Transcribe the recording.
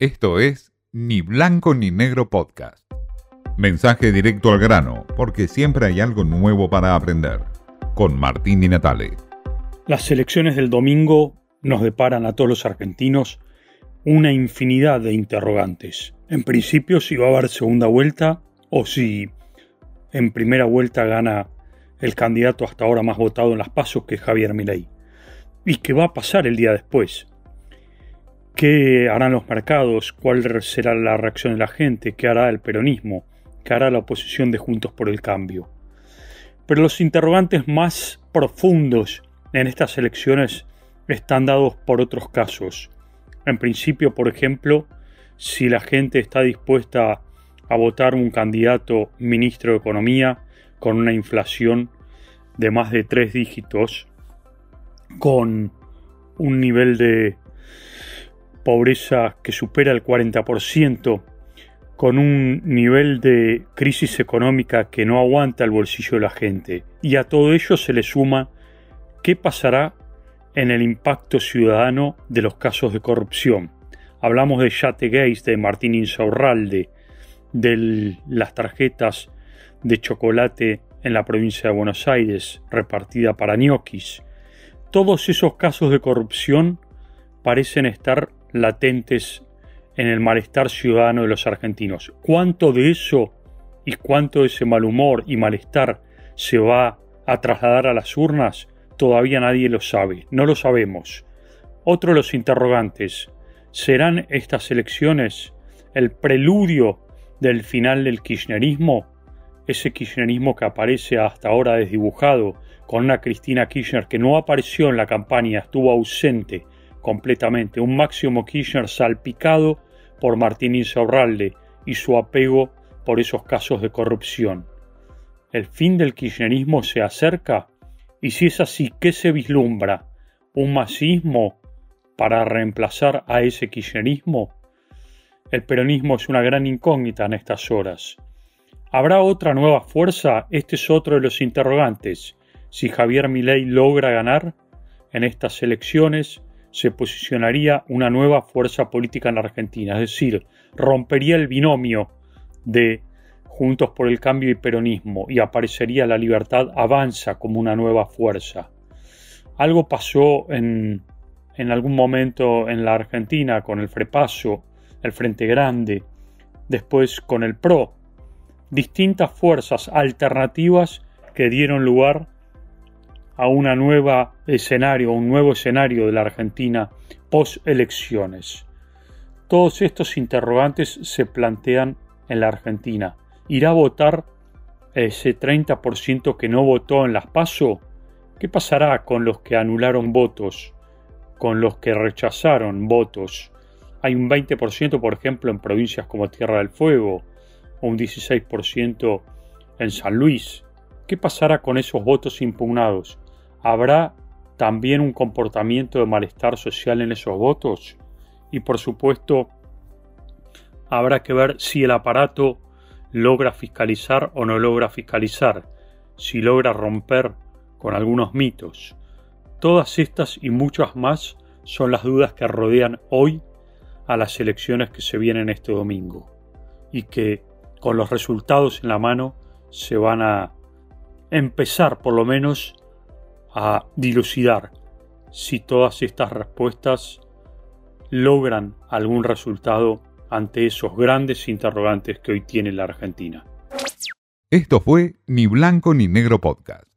Esto es Ni Blanco ni Negro Podcast. Mensaje directo al grano, porque siempre hay algo nuevo para aprender. Con Martín Di Natale. Las elecciones del domingo nos deparan a todos los argentinos una infinidad de interrogantes. En principio, si va a haber segunda vuelta o si en primera vuelta gana el candidato hasta ahora más votado en las pasos, que es Javier Milei. ¿Y qué va a pasar el día después? ¿Qué harán los mercados? ¿Cuál será la reacción de la gente? ¿Qué hará el peronismo? ¿Qué hará la oposición de Juntos por el Cambio? Pero los interrogantes más profundos en estas elecciones están dados por otros casos. En principio, por ejemplo, si la gente está dispuesta a votar un candidato ministro de Economía con una inflación de más de tres dígitos, con un nivel de pobreza que supera el 40%, con un nivel de crisis económica que no aguanta el bolsillo de la gente. Y a todo ello se le suma qué pasará en el impacto ciudadano de los casos de corrupción. Hablamos de Yate Gates, de Martín Insaurralde, de las tarjetas de chocolate en la provincia de Buenos Aires repartida para ñoquis. Todos esos casos de corrupción parecen estar latentes en el malestar ciudadano de los argentinos. ¿Cuánto de eso y cuánto de ese mal humor y malestar se va a trasladar a las urnas? Todavía nadie lo sabe, no lo sabemos. Otro de los interrogantes, ¿serán estas elecciones el preludio del final del kirchnerismo? Ese kirchnerismo que aparece hasta ahora desdibujado, con una Cristina Kirchner que no apareció en la campaña, estuvo ausente, completamente, un Máximo Kirchner salpicado por Martín Insaurralde y su apego por esos casos de corrupción. ¿El fin del kirchnerismo se acerca? Y si es así, ¿qué se vislumbra? ¿Un masismo para reemplazar a ese kirchnerismo? El peronismo es una gran incógnita en estas horas. ¿Habrá otra nueva fuerza? Este es otro de los interrogantes. Si Javier Milei logra ganar en estas elecciones, se posicionaría una nueva fuerza política en la Argentina, es decir, rompería el binomio de Juntos por el Cambio y Peronismo y aparecería la libertad avanza como una nueva fuerza. Algo pasó en, en algún momento en la Argentina con el Frepaso, el Frente Grande, después con el PRO, distintas fuerzas alternativas que dieron lugar a una nueva escenario, un nuevo escenario de la Argentina post elecciones. Todos estos interrogantes se plantean en la Argentina. ¿Irá a votar ese 30% que no votó en las PASO? ¿Qué pasará con los que anularon votos? ¿Con los que rechazaron votos? Hay un 20%, por ejemplo, en provincias como Tierra del Fuego, o un 16% en San Luis. ¿Qué pasará con esos votos impugnados? ¿Habrá también un comportamiento de malestar social en esos votos? Y por supuesto, habrá que ver si el aparato logra fiscalizar o no logra fiscalizar, si logra romper con algunos mitos. Todas estas y muchas más son las dudas que rodean hoy a las elecciones que se vienen este domingo y que con los resultados en la mano se van a empezar por lo menos a dilucidar si todas estas respuestas logran algún resultado ante esos grandes interrogantes que hoy tiene la Argentina. Esto fue Ni Blanco ni Negro Podcast.